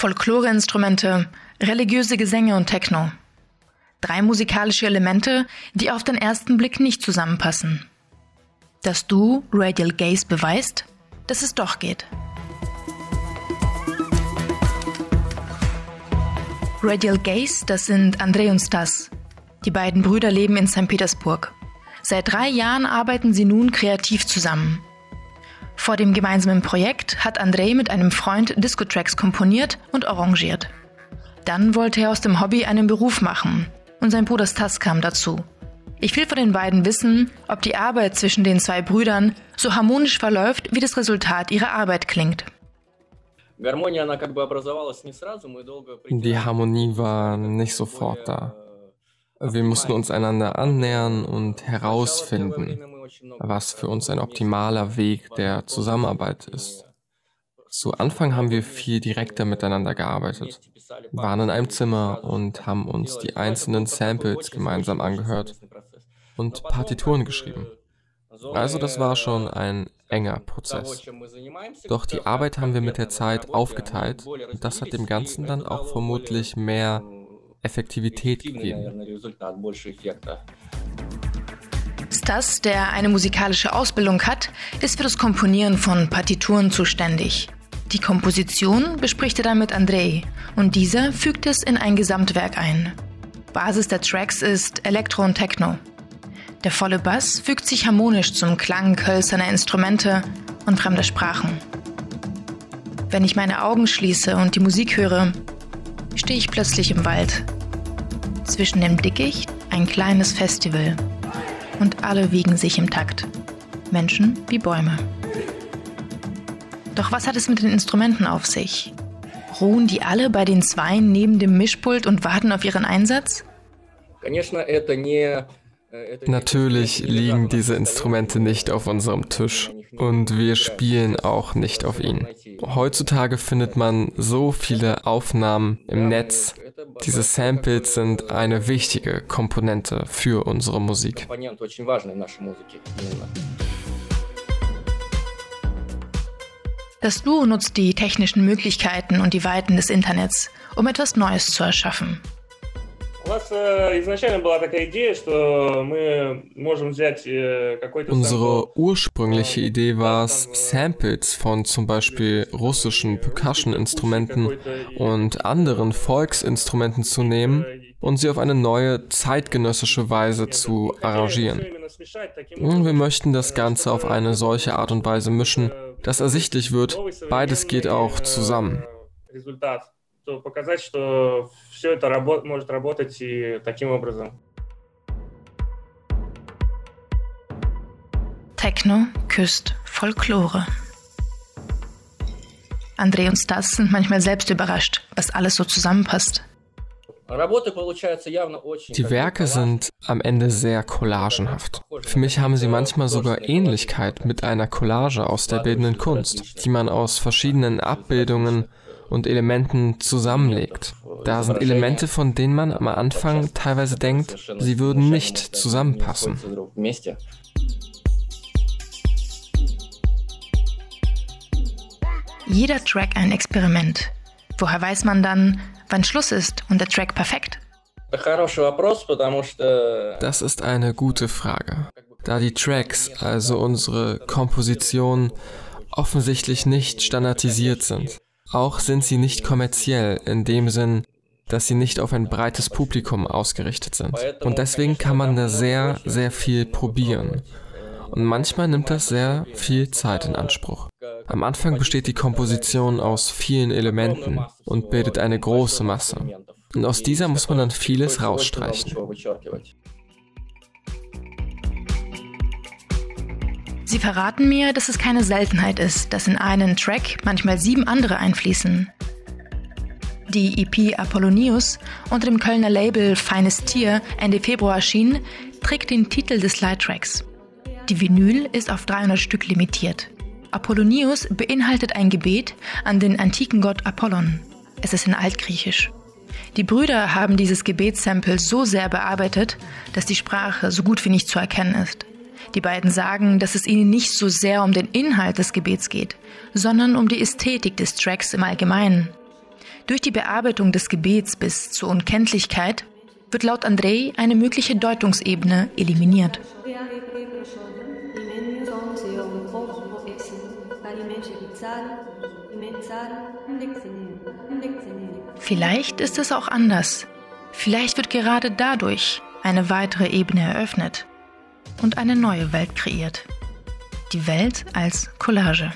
Folkloreinstrumente, religiöse Gesänge und Techno. Drei musikalische Elemente, die auf den ersten Blick nicht zusammenpassen. Dass du Radial Gaze beweist, dass es doch geht. Radial Gaze, das sind Andrei und Stas. Die beiden Brüder leben in St. Petersburg. Seit drei Jahren arbeiten sie nun kreativ zusammen. Vor dem gemeinsamen Projekt hat Andrei mit einem Freund Disco-Tracks komponiert und arrangiert. Dann wollte er aus dem Hobby einen Beruf machen und sein Bruder Stas kam dazu. Ich will von den beiden wissen, ob die Arbeit zwischen den zwei Brüdern so harmonisch verläuft, wie das Resultat ihrer Arbeit klingt. Die Harmonie war nicht sofort da. Wir mussten uns einander annähern und herausfinden, was für uns ein optimaler Weg der Zusammenarbeit ist. Zu Anfang haben wir viel direkter miteinander gearbeitet, waren in einem Zimmer und haben uns die einzelnen Samples gemeinsam angehört und Partituren geschrieben. Also das war schon ein enger Prozess. Doch die Arbeit haben wir mit der Zeit aufgeteilt und das hat dem Ganzen dann auch vermutlich mehr Effektivität gegeben. Stas, der eine musikalische Ausbildung hat, ist für das Komponieren von Partituren zuständig. Die Komposition bespricht er dann mit Andrei und dieser fügt es in ein Gesamtwerk ein. Basis der Tracks ist Elektro und Techno. Der volle Bass fügt sich harmonisch zum Klang hölzerner Instrumente und fremder Sprachen. Wenn ich meine Augen schließe und die Musik höre, stehe ich plötzlich im Wald. Zwischen dem Dickicht ein kleines Festival. Und alle wiegen sich im Takt. Menschen wie Bäume. Doch was hat es mit den Instrumenten auf sich? Ruhen die alle bei den Zweien neben dem Mischpult und warten auf ihren Einsatz? Natürlich liegen diese Instrumente nicht auf unserem Tisch und wir spielen auch nicht auf ihnen. Heutzutage findet man so viele Aufnahmen im Netz. Diese Samples sind eine wichtige Komponente für unsere Musik. Das Duo nutzt die technischen Möglichkeiten und die Weiten des Internets, um etwas Neues zu erschaffen. Э, Unsere ursprüngliche Idee war es, Samples von zum Beispiel russischen Percussion-Instrumenten und anderen Volksinstrumenten zu nehmen und sie auf eine neue zeitgenössische Weise zu arrangieren. Wir möchten das Ganze auf eine solche Art und Weise mischen, dass ersichtlich wird, beides geht auch zusammen что показать, что все это рабо- может работать и таким образом. Techno küsst Folklore. André und Stas sind manchmal selbst überrascht, was alles so zusammenpasst. Die Werke sind am Ende sehr collagenhaft. Für mich haben sie manchmal sogar Ähnlichkeit mit einer Collage aus der bildenden Kunst, die man aus verschiedenen Abbildungen und Elementen zusammenlegt. Da sind Elemente, von denen man am Anfang teilweise denkt, sie würden nicht zusammenpassen. Jeder Track ein Experiment. Woher weiß man dann, wann Schluss ist und der Track perfekt? Das ist eine gute Frage. Da die Tracks, also unsere Kompositionen, offensichtlich nicht standardisiert sind. Auch sind sie nicht kommerziell in dem Sinn, dass sie nicht auf ein breites Publikum ausgerichtet sind. Und deswegen kann man da sehr, sehr viel probieren. Und manchmal nimmt das sehr viel Zeit in Anspruch. Am Anfang besteht die Komposition aus vielen Elementen und bildet eine große Masse. Und aus dieser muss man dann vieles rausstreichen. Sie verraten mir, dass es keine Seltenheit ist, dass in einen Track manchmal sieben andere einfließen. Die EP Apollonius unter dem Kölner Label Feines Tier Ende Februar erschien, trägt den Titel des Light-Tracks. Die Vinyl ist auf 300 Stück limitiert. Apollonius beinhaltet ein Gebet an den antiken Gott Apollon. Es ist in Altgriechisch. Die Brüder haben dieses Gebetssample so sehr bearbeitet, dass die Sprache so gut wie nicht zu erkennen ist. Die beiden sagen, dass es ihnen nicht so sehr um den Inhalt des Gebets geht, sondern um die Ästhetik des Tracks im Allgemeinen. Durch die Bearbeitung des Gebets bis zur Unkenntlichkeit wird laut Andrei eine mögliche Deutungsebene eliminiert. Vielleicht ist es auch anders. Vielleicht wird gerade dadurch eine weitere Ebene eröffnet und eine neue Welt kreiert. Die Welt als Collage.